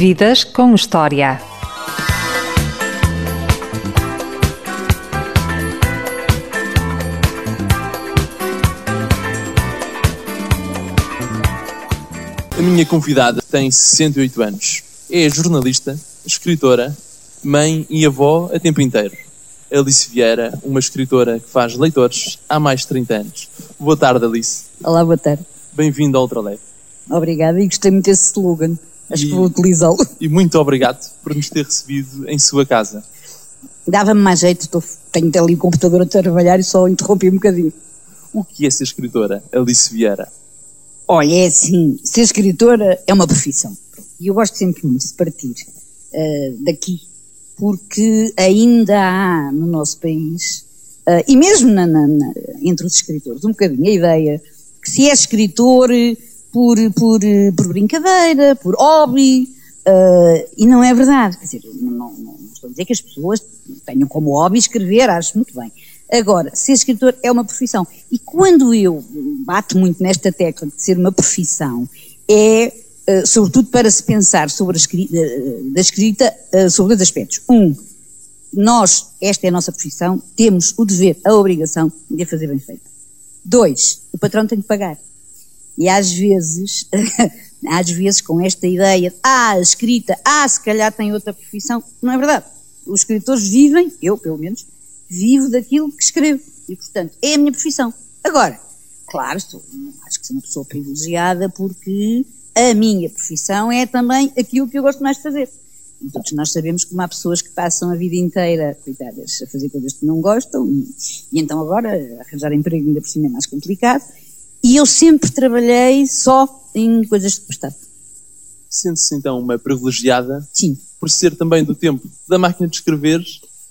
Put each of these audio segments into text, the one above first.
Vidas com História. A minha convidada tem 68 anos. É jornalista, escritora, mãe e avó a tempo inteiro. Alice Vieira, uma escritora que faz leitores há mais de 30 anos. Boa tarde, Alice. Olá, boa tarde. Bem-vindo ao Ultraleve. Obrigada e gostei muito desse slogan. Acho E- que vou utilizá-lo. E muito obrigado por nos ter recebido em sua casa. Dava-me mais jeito, estou, tenho ali o computador a trabalhar e só interrompi um bocadinho. O que é ser escritora, Alice Vieira? Olha, é assim, ser escritora é uma profissão. E eu gosto sempre muito de partir eh, daqui, porque ainda há no nosso país, eh, e mesmo na- na- na- entre os escritores, um bocadinho a ideia que se é escritor por, por, eh, por brincadeira, por hobby, eh, e não é verdade. Quer dizer, não, não- não estou a dizer que as pessoas tenham como hobby escrever, acho muito bem. Agora, ser escritor é uma profissão. E quando eu bato muito nesta tecla de ser uma profissão, é eh, sobretudo para se pensar sobre a escrita, da escrita sobre dois aspectos. Um, nós, esta é a nossa profissão, temos o dever, a obrigação de a fazer bem feita. Dois, o patrão tem que pagar. E às vezes, às vezes com esta ideia de, ah, escrita, ah, se calhar tem outra profissão, não é verdade. Os escritores vivem, eu pelo menos, vivo daquilo que escrevo. E, portanto, é a minha profissão. Agora, claro, estou, acho que sou uma pessoa privilegiada porque a minha profissão é também aquilo que eu gosto mais de fazer. E todos nós sabemos que há pessoas que passam a vida inteira, coitadas, a fazer coisas que não gostam e, e então agora arranjar emprego ainda por cima é mais complicado. E eu sempre trabalhei só em coisas de prestado. Sente-se então uma privilegiada Sim. por ser também do tempo da máquina de escrever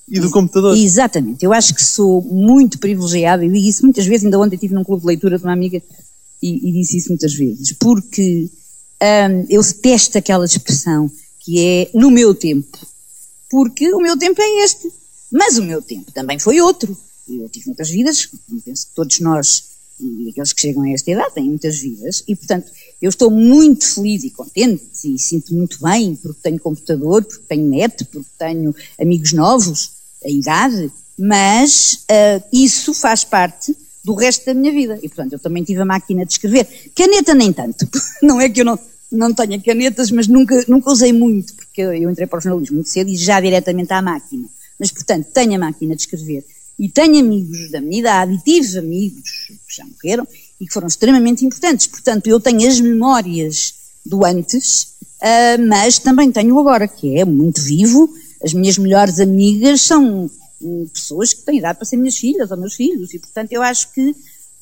e do computador. Exatamente. Eu acho que sou muito privilegiada e digo isso muitas vezes. Ainda ontem estive num clube de leitura de uma amiga e, e disse isso muitas vezes. Porque hum, eu detesto aquela expressão que é no meu tempo. Porque o meu tempo é este. Mas o meu tempo também foi outro. Eu tive muitas vidas, penso que todos nós, e aqueles que chegam a esta idade, têm muitas vidas, e portanto eu estou muito feliz e contente e sinto muito bem porque tenho computador, porque tenho net, porque tenho amigos novos, a idade, mas ah, isso faz parte do resto da minha vida. E portanto eu também tive a máquina de escrever. Caneta nem tanto. Não é que eu não, não tenha canetas, mas nunca, nunca usei muito, porque eu entrei para o jornalismo muito cedo e já diretamente à máquina. Mas portanto tenho a máquina de escrever e tenho amigos da minha idade e tive amigos que já morreram e que foram extremamente importantes. Portanto, eu tenho as memórias do antes, ah, mas também tenho agora, que é muito vivo. As minhas melhores amigas são hum, pessoas que têm idade para ser minhas filhas ou meus filhos e, portanto, eu acho que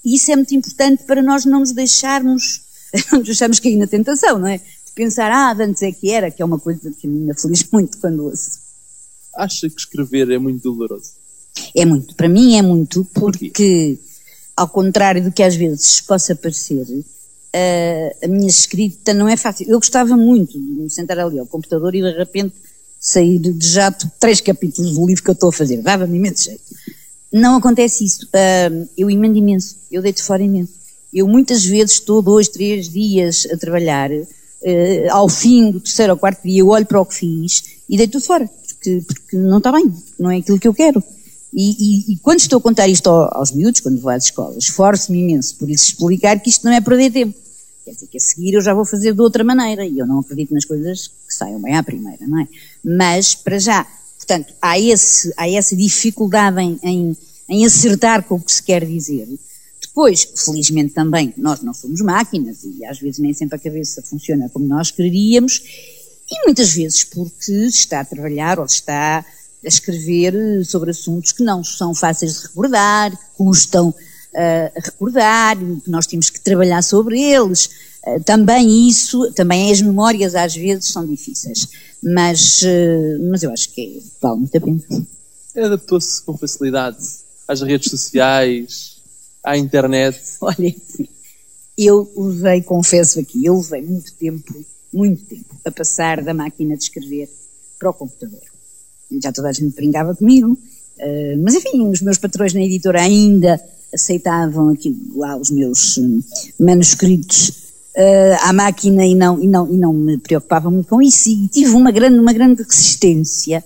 isso é muito importante para nós não nos deixarmos, não nos deixarmos cair na tentação, não é? De pensar, ah, de antes é que era, que é uma coisa que me aflige muito quando ouço. Acha que escrever é muito doloroso? É muito, para mim é muito, porque, ao contrário do que às vezes possa parecer, eh, a minha escrita não é fácil. Eu gostava muito de me sentar ali ao computador e de repente sair de jato três capítulos do livro que eu estou a fazer. Dava-me imenso jeito. Não acontece isso. Ah, eu emendo imenso, eu deito fora imenso. Eu muitas vezes estou dois, três dias a trabalhar, eh, ao fim do terceiro ou quarto dia eu olho para o que fiz e deito tudo fora, porque, porque não está bem, não é aquilo que eu quero. E, e- e quando estou a contar isto ao- aos miúdos, quando vou às escolas, esforço-me imenso por lhes explicar que isto não é perder tempo. Quer dizer que a seguir eu já vou fazer de outra maneira e eu não acredito nas coisas que saiam bem à primeira, não é? Mas, para já, portanto, há, esse, há essa dificuldade em, em, em acertar com o que se quer dizer. Depois, felizmente também, nós não somos máquinas e às vezes nem sempre a cabeça funciona como nós queríamos e muitas vezes porque se está a trabalhar ou se está a escrever eh, sobre assuntos que não são fáceis de recordar, que custam eh, a recordar, e que nós temos que trabalhar sobre eles. Eh, também isso, também as memórias às vezes são difíceis, mas, eh, mas eu acho que vale muito a pena. Adaptou-se com facilidade às redes sociais, à internet. Olha, eu levei, confesso aqui, eu levei muito tempo, muito tempo, a passar da máquina de escrever para o computador. Já toda a gente brincava comigo, eh, mas enfim, os meus patrões na editora ainda aceitavam aqui, lá os meus hum, manuscritos uh, à máquina e não, e, não, e não me preocupava muito com isso e tive uma grande, uma grande resistência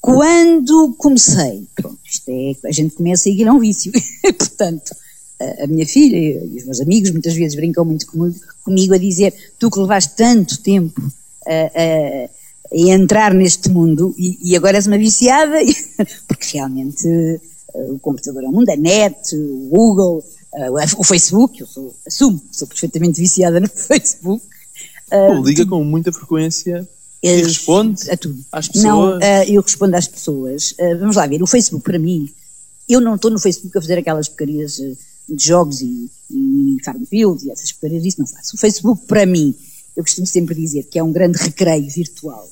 quando comecei. Pronto, isto é, a gente começa a ir a um vício. Portanto, a minha filha e os meus amigos muitas vezes brincam muito comigo, comigo a dizer tu que levaste tanto tempo a, a, a entrar neste mundo e, e, agora és uma viciada, porque realmente uh, o computador é o mundo, a net, o Google, uh, o Facebook, eu sou, assumo, sou perfeitamente viciada no Facebook. Uh, liga com muita frequência e responde a tudo. às pessoas? Não, eu respondo às pessoas. vamos lá ver, o Facebook para mim, eu não estou no Facebook a fazer aquelas porcarias de jogos e, e Farmville e essas coisas, isso não faço. O Facebook, para mim, eu costumo sempre dizer que é um grande recreio virtual.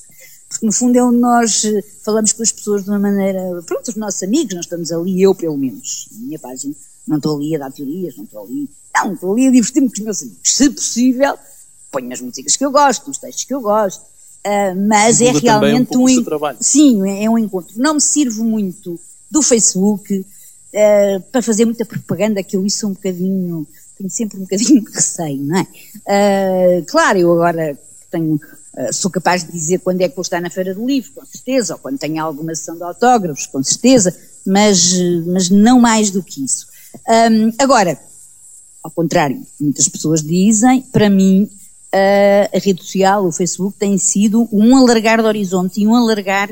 Porque, no fundo, é onde nós eh, falamos com as pessoas de uma maneira. Pronto, os nossos amigos, nós estamos ali, eu pelo menos, na minha página, não estou ali a dar teorias, não estou ali. Não, estou ali a divertir-me com os meus amigos. Se possível, ponho as músicas que eu gosto, os textos que eu gosto. Uh, mas é realmente um, um sim é, é um encontro não me sirvo muito do Facebook uh, para fazer muita propaganda, que eu isso um bocadinho, tenho sempre um bocadinho de receio, não é? Uh, claro, eu agora tenho, uh, sou capaz de dizer quando é que vou estar na Feira do Livro, com certeza, ou quando tenho alguma sessão de autógrafos, com certeza, mas, mas não mais do que isso. Um, agora, ao contrário, muitas pessoas dizem, para mim, a rede social, o Facebook, tem sido um alargar de horizonte e um alargar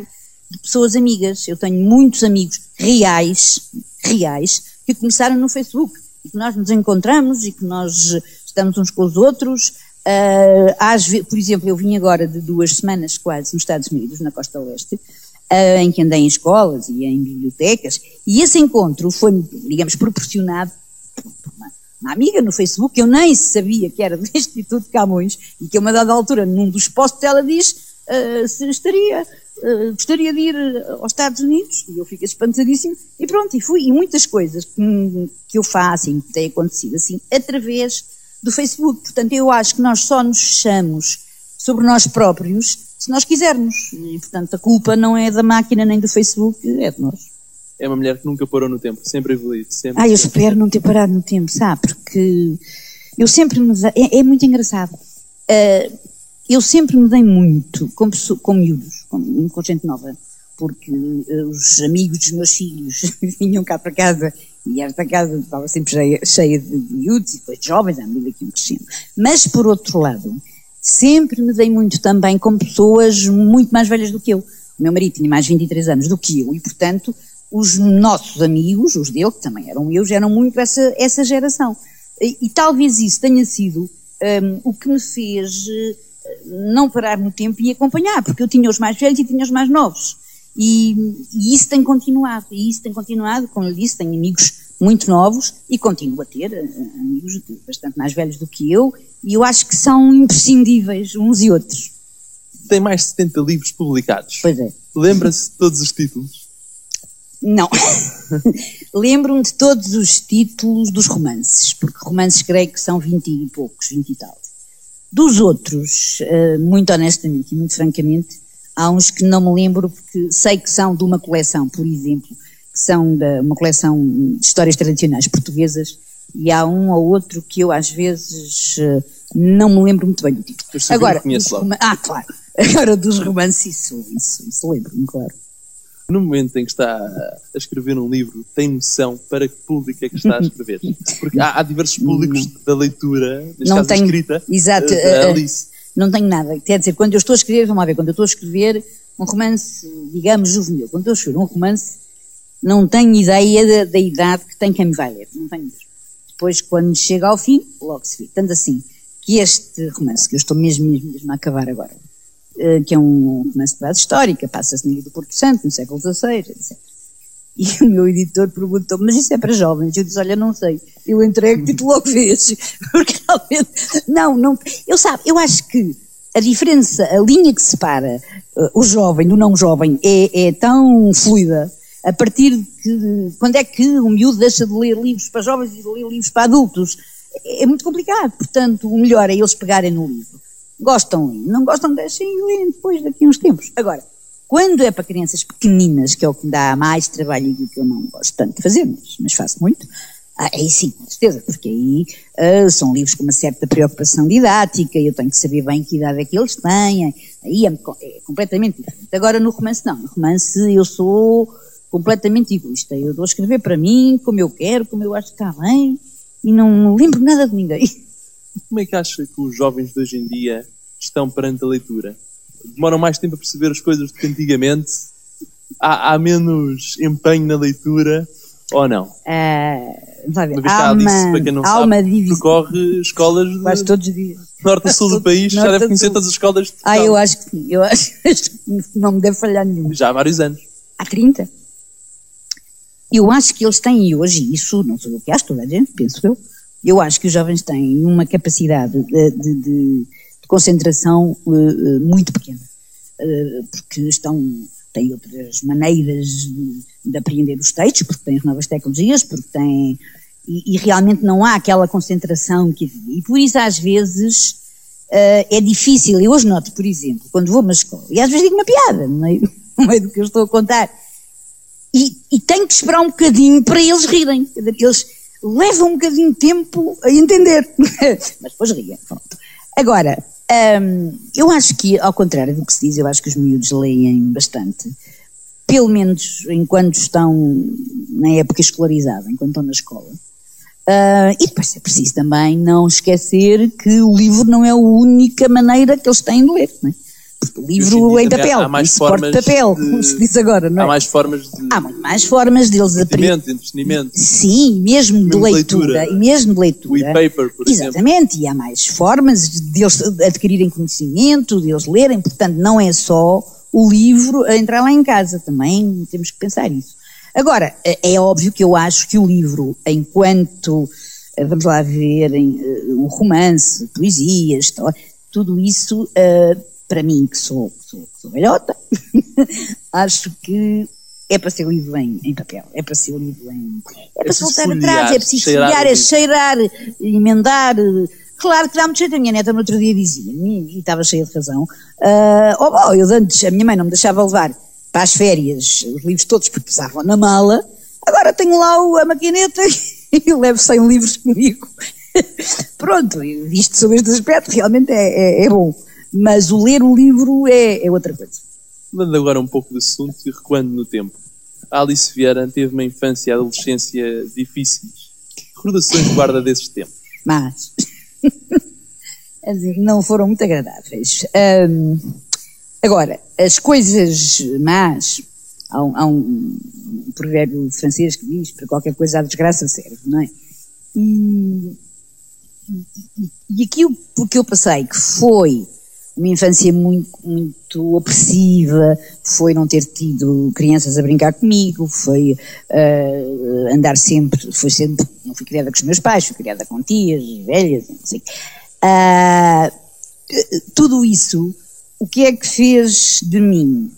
de pessoas amigas. Eu tenho muitos amigos reais, reais que começaram no Facebook e que nós nos encontramos e que nós estamos uns com os outros. Uh, às por exemplo, eu vim agora de duas semanas quase nos Estados Unidos, na costa leste, uh, em que andei em escolas e em bibliotecas, e esse encontro foi, digamos, proporcionado por uma, uma amiga no Facebook, que eu nem sabia que era do Instituto Camões, e que a uma dada altura, num dos posts, ela diz uh, se estaria gostaria de ir aos Estados Unidos, e eu fiquei espantadíssimo, e pronto, e fui, e muitas coisas que, que eu faço e que têm acontecido assim, através do Facebook. Portanto, eu acho que nós só nos fechamos sobre nós próprios se nós quisermos. E, portanto, a culpa não é da máquina nem do Facebook, é de nós. É uma mulher que nunca parou no tempo, sempre evoluiu. Sempre, ah, eu espero não ter parado no tempo, sabe? Porque eu sempre me. É, é muito engraçado. Uh, eu sempre me dei muito com, com miúdos, com, com gente nova, porque uh, os amigos dos meus filhos vinham cá para casa e esta casa estava sempre cheia, cheia de miúdos e depois de jovens, à medida que iam crescendo. Mas, por outro lado, sempre me dei muito também com pessoas muito mais velhas do que eu. O meu marido tinha mais 23 anos do que eu e, portanto, os nossos amigos, os dele, que também eram meus, eram muito essa, essa geração. E, e talvez isso tenha sido um, o que me fez não parar no tempo e acompanhar, porque eu tinha os mais velhos e tinha os mais novos. E, e isso tem continuado, e isso tem continuado, como eu disse, tenho amigos muito novos e continuo a ter eh, amigos bastante mais velhos do que eu, e eu acho que são imprescindíveis uns e outros. Tem mais de 70 livros publicados. Pois é. Lembra-se de todos os títulos? Não. Lembro-me de todos os títulos dos romances, porque romances creio que são 20 e poucos, 20 e tal. Dos outros, eh, muito honestamente e muito francamente, há uns que não me lembro porque sei que são de uma coleção, por exemplo, que são de uma coleção de histórias tradicionais portuguesas e há um ou outro que eu às vezes eh, não me lembro muito bem do título. Agora, ah, claro. Agora dos romances, isso, isso, isso lembro-me, claro no momento em que está a escrever um livro, tem noção para que público é que está a escrever? Porque há, há diversos públicos da leitura, neste não caso tenho, escrita, exato, uh, Alice. Não tenho nada. Quer dizer, quando eu estou a escrever, vamos lá ver, quando eu estou a escrever um romance, digamos, juvenil, quando eu escrever um romance, não tenho ideia da, da idade que tem quem me vai ler. Não tenho mesmo. Depois, quando chega ao fim, logo se vê. Tanto assim, que este romance, que eu estou mesmo, mesmo, mesmo a acabar agora, eh, que é um romance de base histórica, passa-se no Ilha do Porto Santo, no século XVI, etc. E o meu editor perguntou, mas isso é para jovens? Eu disse, olha, não sei. Eu entrego e tu logo vês. Porque realmente, não, não, eu sabe, eu acho que a diferença, a linha que separa uh, o jovem do não jovem é, é tão fluida, a partir de que, quando é que o miúdo deixa de ler livros para jovens e de ler livros para adultos? É, é muito complicado. Portanto, o melhor é eles pegarem no livro Gostam, não gostam, deixem ir depois daqui a uns tempos. Agora, quando é para crianças pequeninas, que é o que me dá mais trabalho e que eu não gosto tanto de fazer, mas, mas faço muito, Ah, aí sim, com certeza, porque aí uh, são livros com uma certa preocupação didática, eu tenho que saber bem que idade é que eles têm, aí é, é completamente diferente. Agora no romance não, no romance eu sou completamente egoísta, eu dou a escrever para mim, como eu quero, como eu acho que está bem, e não, lembro nada de ninguém. Como é que acha que os jovens de hoje em dia estão perante a leitura? Demoram mais tempo a perceber as coisas do que antigamente? Há, há menos empenho na leitura ou não? Uh, vai ver. Uma vez há uma, para quem não sabe, uma divisão. percorre escolas de Quase todos os dias. norte a sul do país, já deve conhecer todas as escolas de Ah, eu acho que sim, eu acho que não me deve falhar nenhum. Já há vários anos. Há 30. Eu acho que eles têm hoje, isso não sou eu que acho, toda a gente, penso eu, eu acho que os jovens têm uma capacidade de, de, de concentração uh, muito pequena, uh, porque estão têm outras maneiras de, de, apreender os textos, porque têm as novas tecnologias, porque têm. E, e realmente não há aquela concentração que havia. E por isso, às vezes, uh, é difícil. Eu hoje noto, por exemplo, quando vou a uma escola, e às vezes digo uma piada no meio, do que eu estou a contar, e, e tenho que esperar um bocadinho para eles rirem. Eles levam um bocadinho de tempo a entender. Mas depois riem. Pronto. Agora, um, eu acho que, ao contrário do que se diz, eu acho que os miúdos leem bastante. Pelo menos enquanto estão na época escolarizada, enquanto estão na escola. Uh, e depois é preciso também não esquecer que o livro não é a única maneira que eles têm de ler. Não é? Porque o livro em papel, há mais formas de papel, de... como se diz agora, não é? Há mais formas de... Há muito mais formas deles aprender. entretenimento. Sim, mesmo, mesmo de leitura, leitura. E mesmo de leitura. O e-paper, por Exatamente, exemplo. e há mais formas deles adquirirem conhecimento, deles lerem, portanto não é só o livro a entrar lá em casa, também temos que pensar isso. Agora, é, é óbvio que eu acho que o livro, enquanto, eh, vamos lá ver, em, eh, um romance, poesia, história, tudo isso... Uh, para mim, que sou, sou, sou velhota, acho que é para ser lido em, em papel, é para ser lido em. É, é para voltar atrás, é preciso folhear, é cheirar, emendar. Claro que dá muito jeito. A minha neta no outro dia dizia, e estava cheia de razão, uh, oh, oh, eu antes, a minha mãe não me deixava levar para as férias os livros todos porque pesavam na mala, agora tenho lá a maquineta e levo 100 livros comigo. Pronto, visto sobre este aspecto, realmente é, é, é bom mas o ler o livro é, é outra coisa. Mudando agora um pouco de assunto e recuando no tempo. A Alice Vieira teve uma infância e adolescência difíceis. Que recordações guarda desses tempos? Mas, não foram muito agradáveis. Um, agora, as coisas más, há um, há um, provérbio francês que diz, para qualquer coisa a desgraça serve, não é? E, e, e aquilo que eu passei, que foi uma infância muito, muito opressiva, foi não ter tido crianças a brincar comigo, foi uh, andar sempre, foi sempre, não fui criada com os meus pais, fui criada com tias, velhas, não sei. Uh, tudo isso, o que é que fez de mim?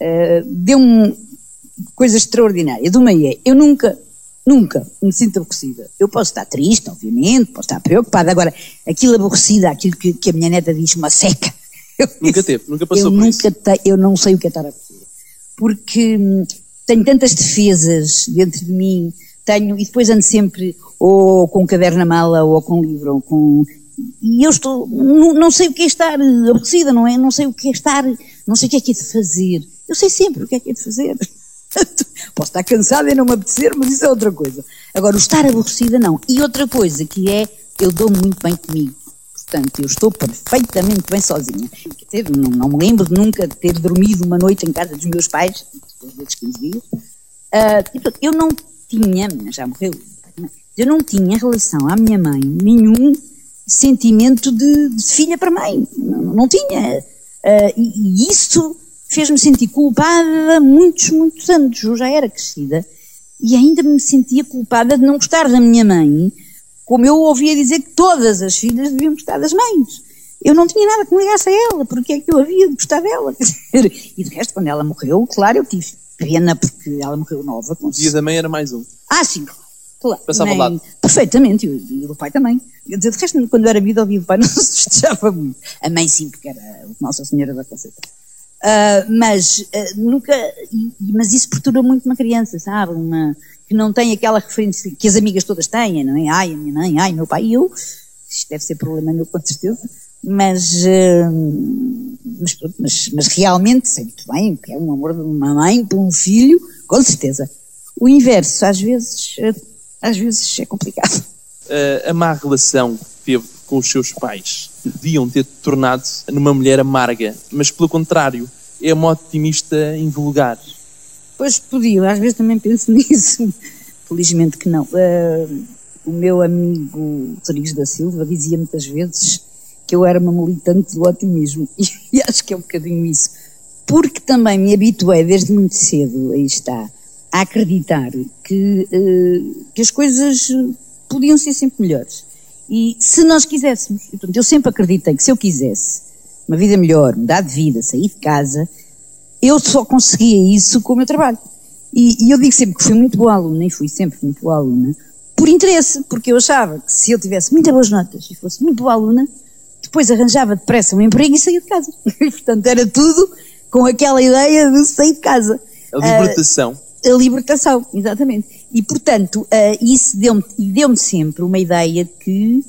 Uh, Deu-me coisa extraordinária. De uma é, eu nunca Nunca me sinto aborrecida. Eu posso estar triste, obviamente, posso estar preocupada. Agora, aquilo aborrecida, aquilo que, que a minha neta diz, uma seca. Nunca teve, nunca passou eu por nunca isso. Te, eu não sei o que é estar aborrecida. Porque hum, tenho tantas defesas dentro de mim, tenho, e depois ando sempre ou com um caderno na mala, ou com um livro, ou com. E eu estou. Não, não sei o que é estar aborrecida, não é? Não sei o que é estar. Não sei o que é que é de fazer. Eu sei sempre o que é que é de fazer. Posso estar cansada e não me apetecer, mas isso é outra coisa. Agora, o estar aborrecida, não. E outra coisa que é, eu dou muito bem comigo. Portanto, eu estou perfeitamente bem sozinha. Dizer, não, não, me lembro de nunca ter dormido uma noite em casa dos meus pais, depois desses 15 dias. Uh, eu não tinha, já morreu, eu não tinha em relação à minha mãe nenhum sentimento de, de filha para mãe. Não, não tinha. Uh, e, e isso fez-me sentir culpada muitos, muitos anos. Eu já era crescida e ainda me sentia culpada de não gostar da minha mãe, como eu ouvia dizer que todas as filhas deviam gostar das mães. Eu não tinha nada que me ligasse a ela, porque é que eu havia de gostar dela. e de resto, quando ela morreu, claro, eu tive pena porque ela morreu nova. O dia da mãe era mais um. Ah, sim, claro. Passava ao lado. Perfeitamente, e o pai também. Eu, de resto, quando eu era vida, ouvia o pai, não se festejava muito. A mãe sim, porque era Nossa Senhora da Conceição. Uh, mas uh, nunca, mas isso perturba muito uma criança, sabe? Uma, que não tem aquela referência que as amigas todas têm, não é? Ai, a minha mãe, ai, meu pai, e eu, isto deve ser problema meu, com certeza, mas, uh, mas, mas, mas, realmente sei muito bem que é um amor de uma mãe por um filho, com certeza. O inverso, às vezes, às vezes é complicado. A má relação teve com os seus pais podiam ter tornado numa mulher amarga, mas pelo contrário, é uma otimista invulgar. Pois podiam, às vezes também penso nisso. Felizmente que não. Uh, o meu amigo Rodrigues da Silva dizia muitas vezes que eu era uma militante do otimismo e acho que é um bocadinho isso. Porque também me habituei desde muito cedo, aí está, a acreditar que, uh, que as coisas podiam ser sempre melhores. E se nós quiséssemos, portanto, eu sempre acreditei que se eu quisesse uma vida melhor, mudar de vida, sair de casa, eu só conseguia isso com o meu trabalho. E, e eu digo sempre que fui muito boa aluna, e fui sempre muito boa aluna, por interesse, porque eu achava que se eu tivesse muitas boas notas e fosse muito boa aluna, depois arranjava depressa um emprego e saía de casa. E, portanto, era tudo com aquela ideia de sair de casa. A libertação. Uh, a libertação, exatamente. E, portanto, uh, isso deu-me deu sempre uma ideia que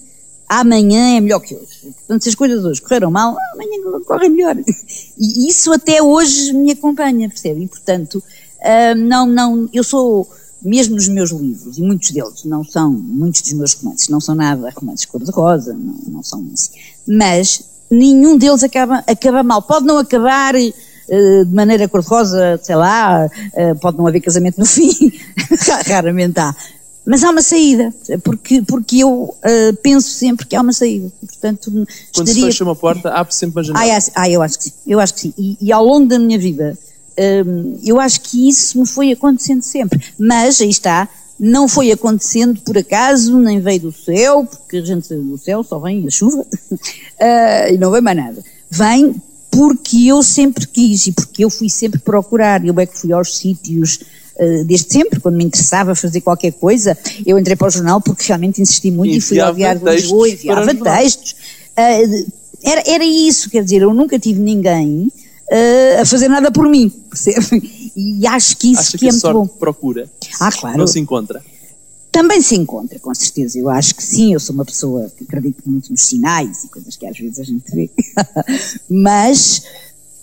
amanhã é melhor que hoje. Portanto, se as coisas hoje correram mal, amanhã correm melhor. E isso até hoje me acompanha, percebe? E, portanto, uh, não, não, eu sou mesmo nos meus livros, e muitos deles não são, muitos dos meus romances não são nada romances cor-de-rosa, não, não são assim, mas nenhum deles acaba, acaba mal. Pode não acabar de maneira cor-de-rosa, sei lá, uh, pode não haver casamento no fim, raramente há. Mas há uma saída, porque, porque eu uh, penso sempre que há uma saída. Portanto, Quando estaria... se fecha uma porta, abre sempre uma janela. Ah, ah, eu acho que sim. Eu acho que sim. E, e ao longo da minha vida, Hum, eu acho que isso me foi acontecendo sempre. Mas, aí está, não foi acontecendo por acaso, nem veio do céu, porque a gente do céu só vem a chuva, uh, e não vem mais nada. Vem porque eu sempre quis e porque eu fui sempre procurar. Eu é que fui aos sítios uh, desde sempre, quando me interessava fazer qualquer coisa. Eu entrei para o jornal porque realmente insisti muito e, e fui ao Diário de Lisboa, enviava textos. Uh, era, era isso, quer dizer, eu nunca tive ninguém uh, a fazer nada por mim, percebe? E acho que isso Acha que, que é muito bom. procura. Ah, claro. Não se encontra. Também se encontra, com certeza. Eu acho que sim, eu sou uma pessoa que acredito muito nos sinais e coisas que às vezes a gente vê. Mas,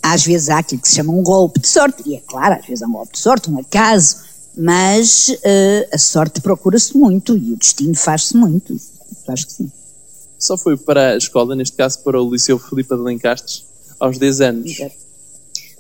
às vezes há aquilo que se chama um golpe de sorte. E é claro, às vezes há um golpe de sorte, um acaso. Mas uh, a sorte procura-se muito e o destino faz-se muito. Acho que sim. Só foi para a escola, neste caso para o Liceu Filipe de Lencastres, aos 10 anos.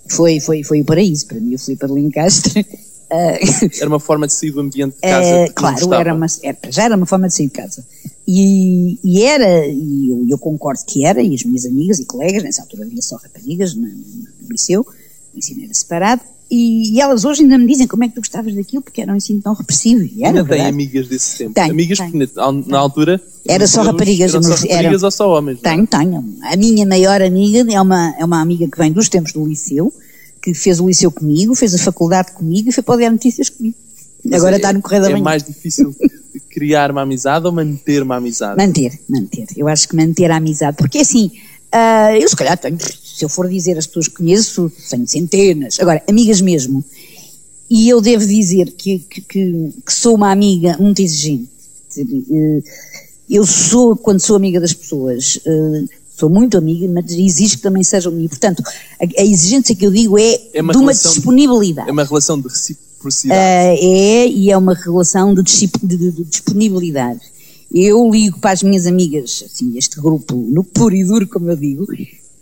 Foi, foi, foi o paraíso para mim, o Filipe de Lencastre. era uma forma de sair do ambiente de casa. Uh, claro, era uma, era, já era uma forma de sair de casa. E, e era, e eu, eu, concordo que era, e as minhas amigas e colegas, nessa altura havia só raparigas no, no liceu, o ensino era separado, e, e, elas hoje ainda me dizem como é que tu gostavas daquilo, porque era um ensino tão repressivo. E era, ainda tem amigas desse tempo? Tenho, amigas tenho, que na, na altura. Era só raparigas. Eram só raparigas era, ou só homens? Tenho, tenho. A minha maior amiga é uma, é uma amiga que vem dos tempos do liceu, que fez o liceu comigo, fez a faculdade comigo e foi para o Diário Notícias comigo. Mas Agora é, está no Correio da é Manhã. É mais difícil criar uma amizade ou manter uma amizade? Manter, manter. Eu acho que manter a amizade. Porque assim, uh, eu se calhar tenho, se eu for dizer as pessoas que conheço, tenho centenas. Agora, amigas mesmo. E eu devo dizer que, que, que, que sou uma amiga muito exigente. Eh, eu sou, quando sou amiga das pessoas, eh, sou muito amiga, mas exijo que também sejam amiga. Portanto, a, a, exigência que eu digo é, é uma de uma disponibilidade. É uma relação de reciprocidade. Uh, é, e é uma relação de, de, de, disponibilidade. Eu ligo para as minhas amigas, assim, este grupo, no puro e duro, como eu digo,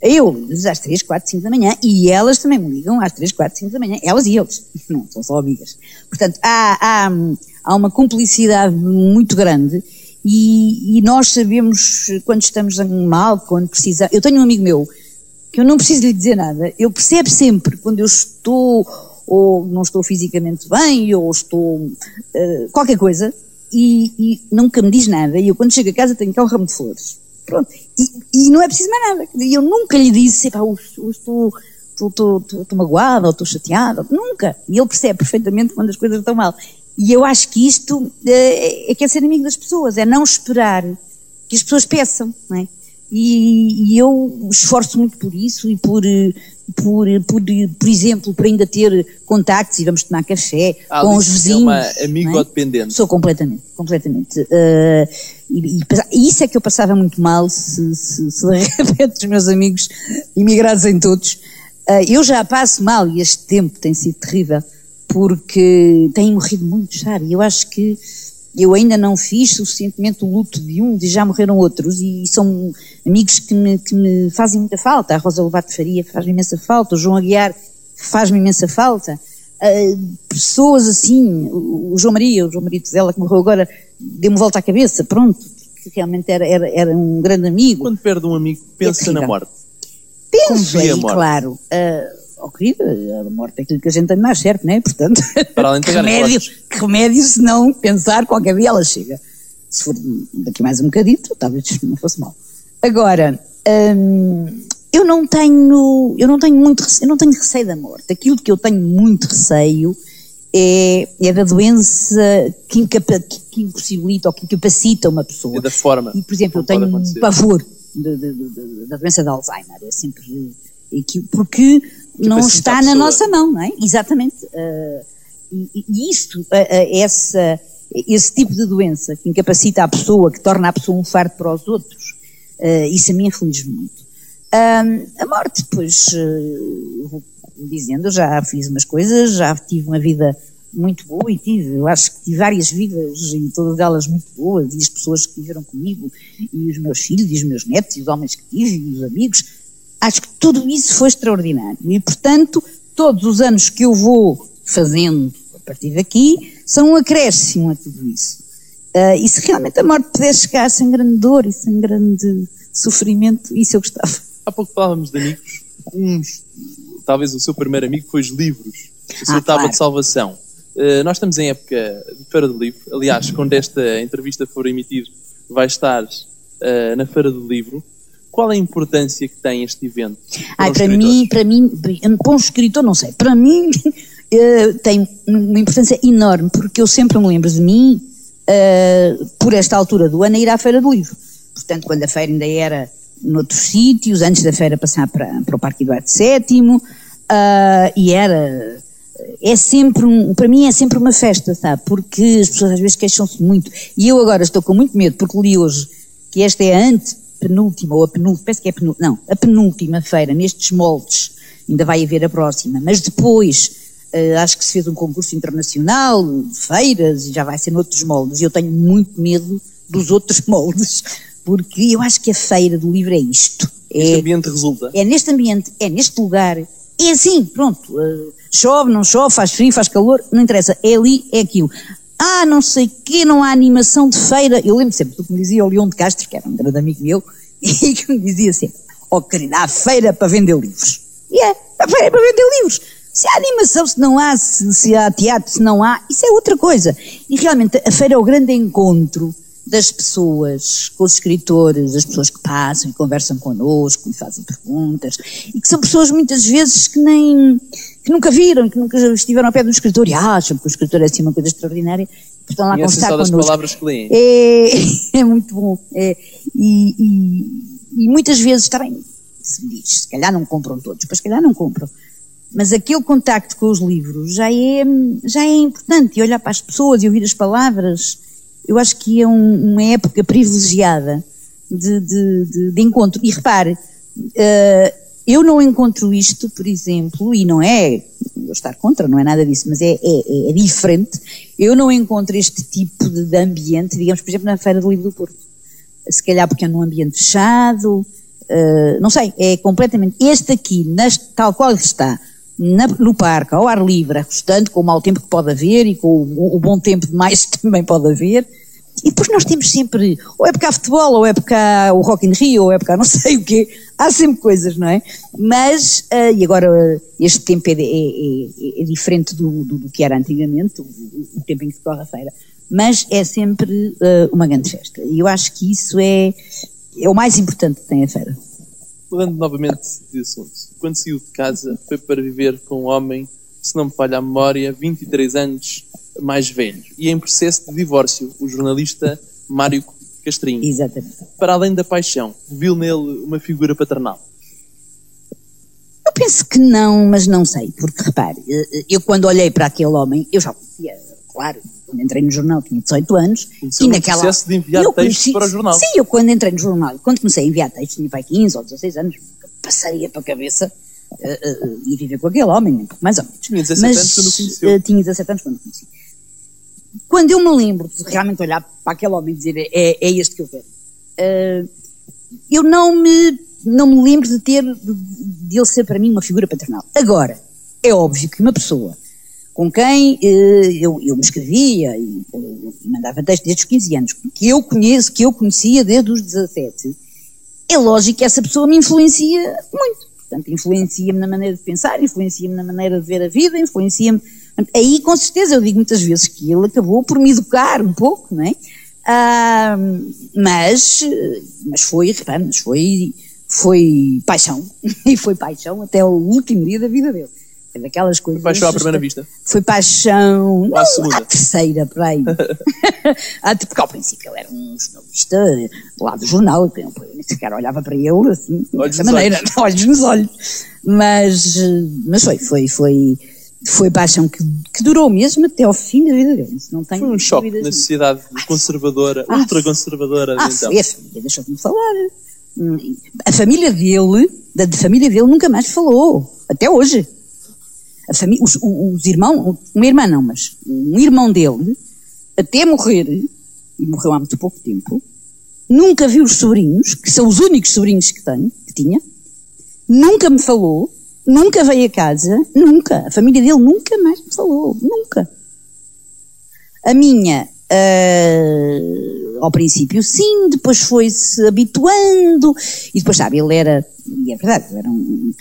eu ligo às 3, 4, 5 da manhã e elas também me ligam às 3, 4, 5 da manhã, elas e eles, não são só amigas. Portanto, há, há, há uma cumplicidade muito grande e, e, nós sabemos quando estamos mal, quando precisamos. Eu tenho um amigo meu que eu não preciso lhe dizer nada, eu percebo sempre quando eu estou ou não estou fisicamente bem ou estou uh, qualquer coisa e, e, nunca me diz nada. E eu quando chego a casa tenho cá um ramo de flores. Pronto. E, e não é preciso mais nada. E eu nunca lhe disse, pá, estou, estou magoada ou estou chateada. Nunca. E ele percebe perfeitamente quando as coisas estão mal. E eu acho que isto é, é que é ser amigo das pessoas, é não esperar que as pessoas peçam, não é? E, e eu esforço muito por isso e por, por, por, por exemplo, por ainda ter contactos e vamos tomar café Ah, com os vizinhos. É uma não é? amigo-dependente. Sou completamente, completamente. Uh, e, e isso é que eu passava muito mal se, se, se de repente os meus amigos imigrassem todos. Uh, eu já passo mal e este tempo tem sido terrível porque têm morrido muitos, sabe? Eu acho que eu ainda não fiz suficientemente o luto de um e já morreram outros e são amigos que me, que me fazem muita falta. A Rosa Lobato Faria faz-me imensa falta, o João Aguiar faz-me imensa falta. Ah, pessoas assim, o o João Maria, o João Maria dela que morreu agora, deu-me volta à cabeça, pronto, que realmente era, era, era um grande amigo. Quando perde um amigo, pensa terrível. na morte. Vê aí, claro. Uh, oh, querida, a morte é aquilo que a gente tem mais certo, não é? Portanto, Para além que, remédio, que remédio se não pensar qualquer dia ela chega. Se for daqui mais um bocadito, talvez não fosse mal. Agora, hum, eu não tenho, eu não tenho muito, eu não tenho receio da morte. Aquilo que eu tenho muito receio é, é da doença que, incapa, que, que impossibilita ou que incapacita uma pessoa. É da forma. E, por exemplo, eu tenho um pavor de- de- de- de- da doença de Alzheimer. É sempre. que- Porque não Capacita está a na nossa mão, não é? Exatamente. Ah, e, e- isto, ah, ah, essa, esse tipo de doença que incapacita a pessoa, que torna a pessoa um fardo para os outros, ah, isso a mim aflige muito. Ah, a morte, pois, vou dizendo, já fiz umas coisas, já tive uma vida muito boa e tive, eu acho que tive várias vidas e todas elas muito boas, e as pessoas que viveram comigo, e os meus filhos, e os meus netos, e os homens que tive, e os amigos, acho que tudo isso foi extraordinário. E, portanto, todos os anos que eu vou fazendo a partir daqui são um acréscimo a tudo isso. Ah, e se realmente a morte pudesse chegar sem grande dor e sem grande sofrimento, isso eu gostava. Há pouco falávamos de amigos. Uns, talvez o seu primeiro amigo foi os livros. A sua Ah, tábua claro. de salvação. Eh, nós estamos em época de Feira do Livro. Aliás, quando esta entrevista for emitida, vai estar eh, na Feira do Livro. Qual é a importância que tem este evento? Ai, os para mim, para mim, para um escritor, não sei, para mim eh, tem uma importância enorme, porque eu sempre me lembro de mim, eh, por esta altura do ano, a ir à Feira do Livro. Portanto, quando a feira ainda era noutros sítios, antes da feira passar para, para o Parque Eduardo VII, ah, e era. É sempre, um, para mim é sempre uma festa, sabe? Porque as pessoas às vezes queixam-se muito. E eu agora estou com muito medo, porque li hoje que esta é a antepenúltima, ou a penúltima, parece que é penúltima, não, a penúltima feira nestes moldes. Ainda vai haver a próxima. Mas depois, eh, acho que se fez um concurso internacional feiras e já vai ser noutros moldes. E eu tenho muito medo dos outros moldes, porque eu acho que a feira do livro é isto. Este É, ambiente resulta. é neste ambiente, é neste lugar, é assim, pronto. eh, chove, não chove, faz frio, faz calor, não interessa. É ali, é aquilo. Ah, não sei quê, não há animação de feira. Eu lembro sempre do que me dizia o Leão de Castro, que era um grande amigo meu, e que me dizia sempre: Oh, querida, há feira para vender livros. E é, a feira para vender livros. Se há animação, se não há, se, se há teatro, se não há, isso é outra coisa. E realmente a feira é o grande encontro das pessoas, com os escritores, as pessoas que passam e conversam connosco e fazem perguntas, e que são pessoas muitas vezes que nem, que nunca viram, que nunca estiveram ao pé do escritor e acham que o escritor é assim uma coisa extraordinária, e estão lá a Conhecem conversar só das connosco. palavras que leem. É, é muito bom. É, e, e- e muitas vezes, está bem, se me diz, se calhar não compram todos, pois se calhar não compram. Mas aquele contacto com os livros já é, já é importante. E olhar para as pessoas e ouvir as palavras, eu acho que é um- uma época privilegiada de, de, de- de encontro. E repare, eh, eu não encontro isto, por exemplo, e não é eu estar contra, não é nada disso, mas é, é- é diferente. Eu não encontro este tipo de, ambiente, digamos, por exemplo, na Feira do Livro do Porto. Se calhar porque é num ambiente fechado, eh, não sei, é completamente. Este aqui, neste- tal qual está, na- no parque, ao ar livre, restante, com o mau tempo que pode haver e com o, o bom tempo demais que também pode haver. E depois nós temos sempre, ou é porque há futebol, ou é porque há o Rock in Rio, ou é porque há não sei o quê. Há sempre coisas, não é? Mas, ah, e agora este tempo é, é- é- é diferente do, do- do que era antigamente, o, o tempo em que se corre a feira. Mas é sempre ah, uma grande festa. E eu acho que isso é, é o mais importante que tem a feira. Mudando novamente de assunto. Quando saiu de casa, foi para viver com um homem, se não me falha a memória, 23 anos mais velho. E em processo de divórcio, o jornalista Mário Castrinho. Exatamente. Para além da paixão, viu nele uma figura paternal. Eu penso que não, mas não sei, porque repare, eh, eu quando olhei para aquele homem, eu já conhecia, claro, quando entrei no jornal tinha 18 anos, Conheceu e naquela processo de enviar eu textos para o jornal. Sim, eu quando entrei no jornal, quando comecei a enviar textos, tinha pai 15 ou 16 anos, nunca passaria para a cabeça eh, eh, ir viver com aquele homem, nem pouco mais ou menos. Tinha 17 Mas, anos quando o conheceu. eh, tinha 17 anos quando o conheci. Quando eu me lembro de realmente olhar para aquele homem e dizer é, é este que eu quero, eh, eu não me, não me lembro de ter, de, ele ser para mim uma figura paternal. Agora, é óbvio que uma pessoa com quem eh, eu, eu me escrevia e, mandava texto desde os 15 anos, que eu conheço, que eu conhecia desde os 17, é lógico que essa pessoa me influencia muito. Portanto, influencia-me na maneira de pensar, influencia-me na maneira de ver a vida, influencia-me. Aí, com certeza, eu digo muitas vezes que ele acabou por me educar um pouco, não é? Ah, mas, mas foi, mas foi, foi paixão. E foi paixão até o último dia da vida dele. Foi daquelas coisas. Paixão à primeira vista. Foi paixão. à segunda? à terceira, por aí. Ah, Porque ao princípio ele era um jornalista lá do jornal, eu nem sequer olhava para ele assim, Olhos dessa nos maneira, olhos nos olhos. Mas, mas foi, foi, foi, foi paixão que, que durou mesmo até ao fim da vida dele. Não tenho Foi um choque na sociedade conservadora, Ah, ultraconservadora Ah, então. foi, a família deixou-me de falar. Hum, A família dele, da de família dele, nunca mais falou. Até hoje. A família, os, os irmãos, uma irmã não, mas um irmão dele, até morrer, e morreu há muito pouco tempo, nunca viu os sobrinhos, que são os únicos sobrinhos que tem, que tinha, nunca me falou, nunca veio a casa, nunca. A família dele nunca mais me falou, nunca. A minha, ah, ao princípio, sim, depois foi-se habituando, e depois, sabe, ele era, e é verdade, era um-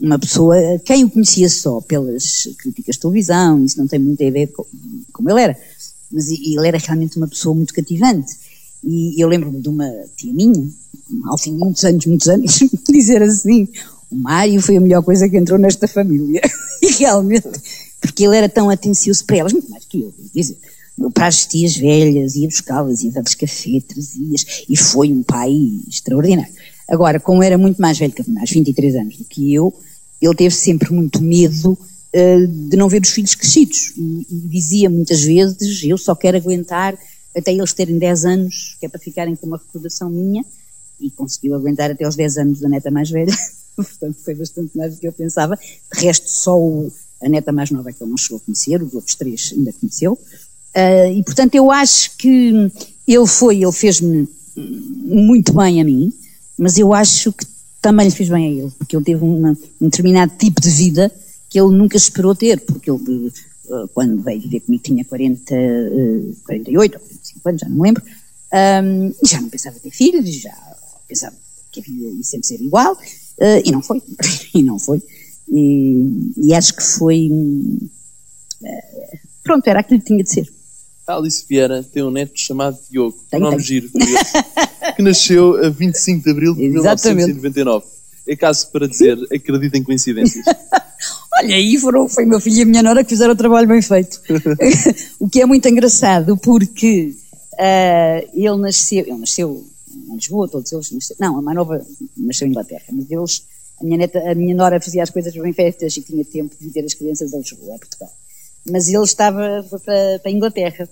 uma pessoa, quem o conhecia só pelas críticas de televisão, isso não tem muita ideia de co- como ele era, mas ele era realmente uma pessoa muito cativante. E eu lembro-me de uma tia minha, ao fim de muitos anos, muitos anos, dizer assim: o Mário foi a melhor coisa que entrou nesta família. E realmente, porque ele era tão atencioso para elas, muito mais que eu, devo dizer. Para as tias velhas, ia buscá-las, ia dar-lhes café, trazias, e foi um pai extraordinário. Agora, como era muito mais velho que mais 23 anos do que eu, ele teve sempre muito medo eh, de não ver os filhos crescidos. E, e dizia muitas vezes: Eu só quero aguentar até eles terem 10 anos, que é para ficarem com uma recordação minha, e conseguiu aguentar até aos 10 anos da neta mais velha. Portanto, foi bastante mais do que eu pensava. De resto, só o- a neta mais nova que ele não chegou a conhecer, os outros três ainda conheceu. Ah, e, portanto, eu acho que ele foi, ele fez-me muito bem a mim, mas eu acho que também lhe fiz bem a ele, porque ele teve uma- um determinado tipo de vida que ele nunca esperou ter, porque ele, eh, quando veio viver comigo, tinha 40, eh, 48 ou 45 anos, já não me lembro, e já não pensava ter filhos, já pensava que a vida ia sempre ser igual, eh, e não foi, e não foi. E, e acho que foi. eh, pronto, era aquilo que tinha de ser. A Alice Vieira tem um neto chamado Diogo, Tem, nome tem. giro, que nasceu a 25 de abril de Exatamente. 1999. É caso para dizer, acredita em coincidências. Olha, aí foram, foi meu filho e a minha nora que fizeram o trabalho bem feito. o que é muito engraçado, porque ah, ele nasceu, ele nasceu em Lisboa, todos eles não, a mais nova nasceu em Inglaterra, mas eles, a minha, neta, a minha nora fazia as coisas bem feitas e tinha tempo de ter as crianças a Lisboa, a Portugal. Mas ele estava para, para a Inglaterra.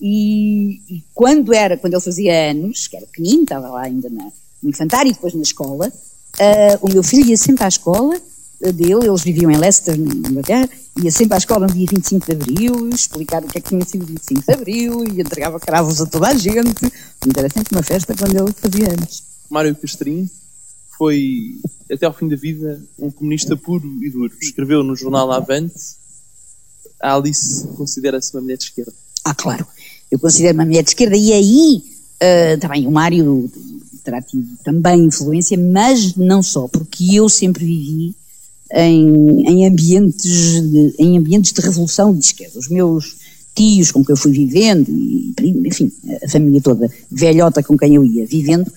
E, e quando era, quando ele fazia anos, que era pequenino, estava lá ainda na, no infantário e depois na escola, ah, o meu filho ia sempre à escola ah, dele, eles viviam em Leicester, na Inglaterra, ia sempre à escola no dia 25 de Abril, explicar o que é que tinha sido 25 de Abril e entregava cravos a toda a gente. Portanto, era sempre uma festa quando ele fazia anos. Mário Castrinho foi, até ao fim da vida, um comunista puro e duro. Escreveu no jornal Avante, a Alice considera-se uma mulher de esquerda. Ah, claro. Eu considero uma mulher de esquerda e aí ah, também o Mário terá tido também influência, mas não só, porque eu sempre vivi em, em ambientes de, em ambientes de revolução de esquerda. Os meus tios com quem eu fui vivendo, e, enfim, a família toda velhota com quem eu ia vivendo,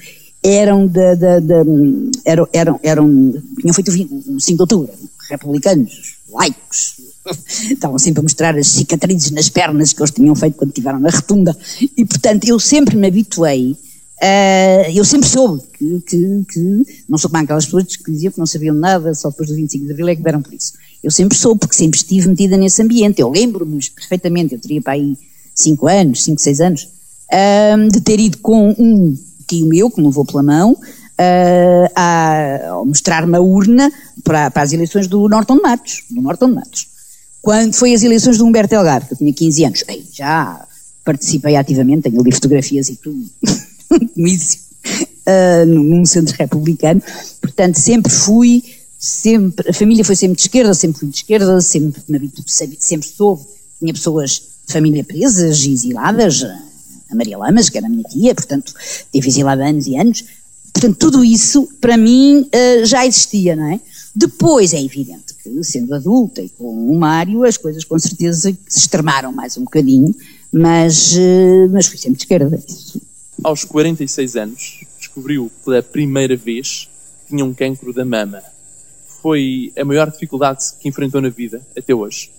eram da, eram, eram, eram, tinham feito um 5 de outubro, republicanos, laicos, estavam sempre a mostrar as cicatrizes nas pernas que eles tinham feito quando estiveram na retunda, e portanto eu sempre me habituei Uh, eu sempre soube que, que, que, não sou como aquelas pessoas que diziam que não sabiam nada, só depois do 25 de Abril é que deram por isso. Eu sempre soube, porque sempre estive metida nesse ambiente. Eu lembro-me perfeitamente, eu teria para aí 5 anos, 5, 6 anos, uh, de ter ido com um tio meu, que me levou pela mão, uh, a, mostrar-me a urna para, para, as eleições do Norton de Matos, do Norton de Matos. Quando foi as eleições do Humberto Delgado, que eu tinha 15 anos, já participei ativamente, tenho ali fotografias e tudo. comício uh, num centro republicano. Portanto, sempre fui, sempre, a família foi sempre de esquerda, sempre fui de esquerda, sempre, sempre soube, tinha pessoas de família presas e exiladas, a Maria Lamas, que era a minha tia, portanto, teve exilada anos e anos. Portanto, tudo isso, para mim, uh, já existia, não é? Depois é evidente que, sendo adulta e com o Mário, as coisas com certeza se extremaram mais um bocadinho, mas, uh, mas fui sempre de esquerda. Isso aos 46 anos, descobriu pela primeira vez que tinha um cancro da mama. Foi a maior dificuldade que enfrentou na vida até hoje?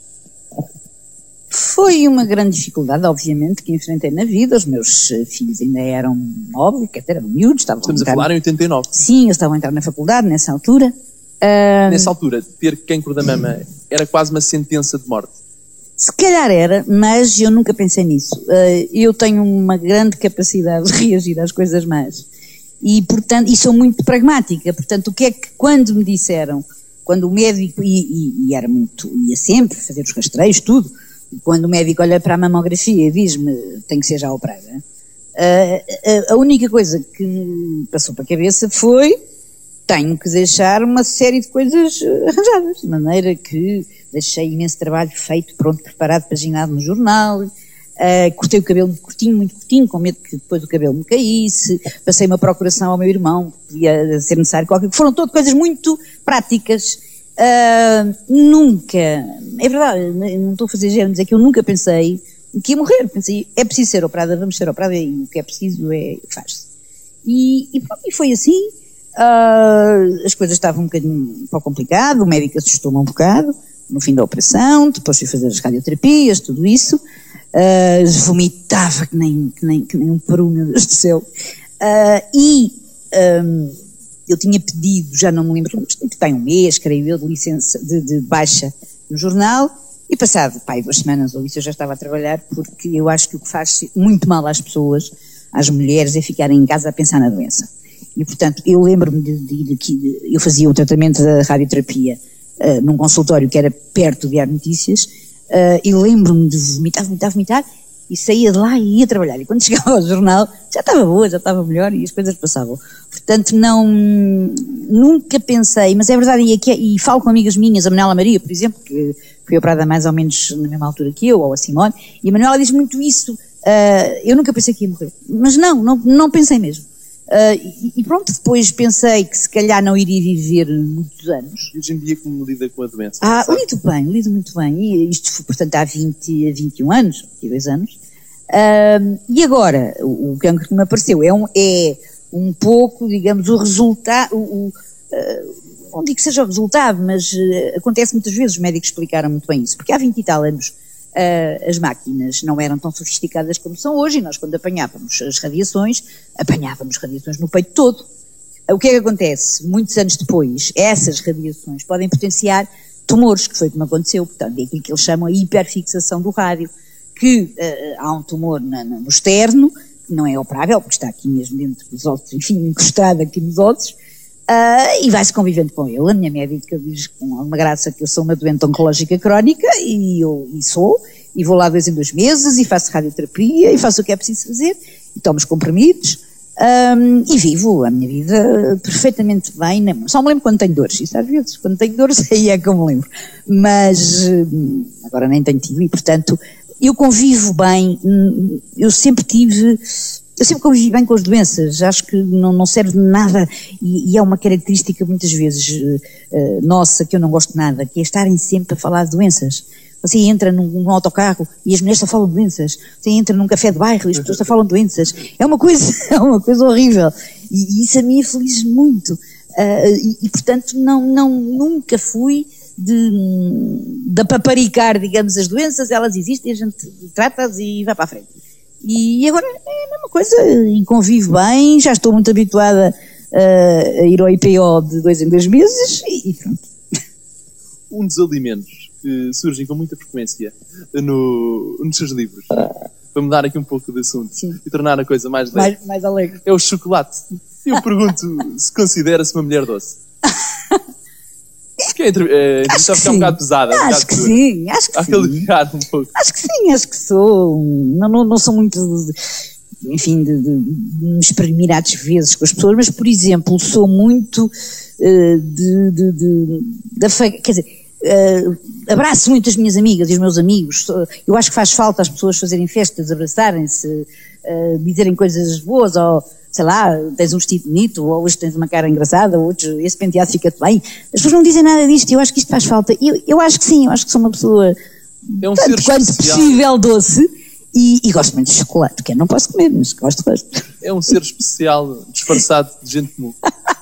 Foi uma grande dificuldade, obviamente, que enfrentei na vida. Os meus eh, filhos ainda eram novos, quer dizer, eram miúdos. Estavam Estamos a, a falar em 89. Sim, eles estavam a entrar na faculdade nessa altura. Nessa altura, ter cancro da mama era quase uma sentença de morte. Se calhar era, mas eu nunca pensei nisso. Uh, eu tenho uma grande capacidade de reagir às coisas más. E, portanto, e sou muito pragmática. Portanto, o que é que, quando me disseram, quando o médico, e, e, e era muito, ia sempre fazer os rastreios, tudo, quando o médico olha para a mamografia e diz-me, tem que ser já operada, uh, a única coisa que me passou para a cabeça foi, tenho que deixar uma série de coisas arranjadas, de maneira que deixei imenso trabalho feito, pronto, preparado, paginado no jornal, uh, cortei o cabelo muito curtinho, muito curtinho, com medo que depois o cabelo me caísse, passei uma procuração ao meu irmão, podia ser necessário qualquer foram todas coisas muito práticas. Uh, nunca, é verdade, não estou a fazer género dizer que eu nunca pensei que ia morrer, pensei, é preciso ser operada, vamos ser operada e o que é preciso é, faz-se. E, e, e foi assim, Uh, as coisas estavam um bocadinho um pouco complicado, o médico assustou-me um bocado no fim da operação, depois fui fazer as radioterapias, tudo isso. Uh, vomitava que nem, que, nem, que nem um peru, meu Deus do céu. Uh, e um, eu tinha pedido, já não me lembro, mas tem um mês, creio eu, de licença, de, de baixa no jornal, e passado, pai, duas semanas ou isso, eu já estava a trabalhar, porque eu acho que o que faz muito mal às pessoas, às mulheres, é ficarem em casa a pensar na doença. E, portanto, eu lembro-me de, de, de, que eu fazia o tratamento da radioterapia uh, num consultório que era perto do Diário Notícias, uh, e lembro-me de vomitar, vomitar, vomitar, e saía de lá e ia trabalhar. E quando chegava ao jornal, já estava boa, já estava melhor e as coisas passavam. Portanto, não, nunca pensei, mas é verdade, e, aqui, e falo com amigas minhas, a Manuela Maria, por exemplo, que foi operada mais ou menos na mesma altura que eu, ou a Simone, e a Manuela diz muito isso, uh, eu nunca pensei que ia morrer. Mas não, não, não pensei mesmo. Uh, e, e, pronto, depois pensei que se calhar não iria viver muitos anos. E hoje em dia como lida com a doença? Ah, lido bem, lido muito bem. E isto foi, portanto, há 20 a 21 anos, 22 anos. Uh, e agora, o, o cancro que me apareceu é um, é um pouco, digamos, o resultado, o, uh, não digo que seja o resultado, mas acontece muitas vezes, os médicos explicaram muito bem isso, porque há 20 e tal anos uh, as máquinas não eram tão sofisticadas como são hoje, e nós, quando apanhávamos as radiações, apanhávamos radiações no peito todo. O que é que acontece? Muitos anos depois, essas radiações podem potenciar tumores, que foi como aconteceu, portanto, é aquilo que eles chamam a hiperfixação do rádio, que uh, há um tumor na, no externo, que não é operável, porque está aqui mesmo dentro dos ossos, enfim, encostado aqui nos ossos, Uh, e vai-se convivendo com ele. A minha médica diz com alguma graça que eu sou uma doente oncológica crónica e eu e sou, e vou lá dois em dois meses e faço radioterapia e faço o que é preciso fazer e tomo os comprimidos um, e vivo a minha vida perfeitamente bem. Só me lembro quando tenho dores, isso às vezes, quando tenho dores aí é que eu me lembro. Mas hum, agora nem tenho tido e, portanto, eu convivo bem, hum, eu sempre tive eu sempre convivi bem com as doenças, acho que não, não serve de nada e, e, é uma característica muitas vezes uh, nossa que eu não gosto nada, que é estarem sempre a falar de doenças. Você entra num, num autocarro e as mulheres só falam de doenças. Você entra num café de bairro e as pessoas só falam de doenças. É uma coisa, é uma coisa horrível. E, e isso a mim feliz muito. Uh, e, e, portanto não, não, nunca fui de, de paparicar, digamos, as doenças, elas existem, a gente trata-as e vai para a frente. E agora é a mesma coisa, e convivo bem, já estou muito habituada uh, a ir ao IPO de dois em dois meses e, e pronto. Um dos alimentos que surgem com muita frequência no, nos seus livros, para mudar aqui um pouco de assunto Sim. e tornar a coisa mais leve, Mais, mais alegre. é o chocolate. Eu pergunto se considera-se uma mulher doce. Acho que a a entrevista ficar um bocado pesada. um Acho bocado que dura. sim, acho que que sim. um pouco. Acho que sim, acho que sou. Não, não, não sou muito, de- enfim, de, de, me exprimir às vezes com as pessoas, mas, por exemplo, sou muito eh, de, de, de, de Quer dizer, eh, abraço muito as minhas amigas e os meus amigos. Eu acho que faz falta as pessoas fazerem festas, abraçarem-se, eh, dizerem coisas boas, ou sei lá, tens um vestido bonito, ou hoje tens uma cara engraçada, ou hoje esse penteado fica-te bem. As pessoas não dizem nada disto e eu acho que isto faz falta. Eu, eu acho que sim, eu acho que sou uma pessoa É um tanto quanto especial. possível doce e, e gosto muito de chocolate, que eu não posso comer, mas gosto de resto. É um ser especial disfarçado de gente comum.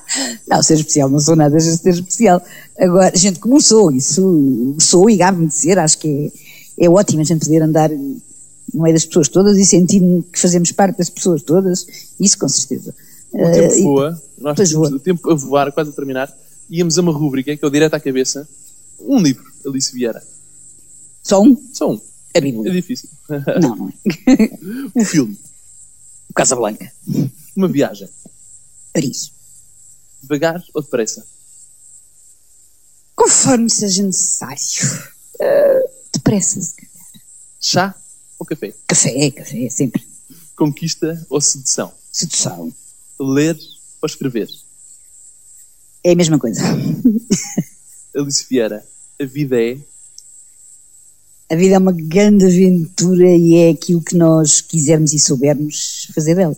Não, ser especial, não sou nada de ser especial. Agora, gente como sou, isso sou e gabe-me de ser, acho que é, é ótimo a gente poder andar no meio das pessoas todas e sentir que fazemos parte das pessoas todas, isso com certeza. O tempo Eh, e- voa, nós pois temos voa. o tempo a voar, quase a terminar. Íamos a uma rúbrica que é o Direto à Cabeça. Um livro, Alice Vieira. Só um? Só um. A É Bíblia. difícil. Não, não é. Um filme, O Casablanca. uma viagem. Paris. Devagar ou depressa? Conforme seja necessário. Eh, depressa, se calhar. Chá ou café? Café, café, sempre. Conquista ou sedução? Sedução. Ler ou escrever? É a mesma coisa. Alice Vieira, a vida é. A vida é uma grande aventura e é aquilo que nós quisermos e soubermos fazer dela.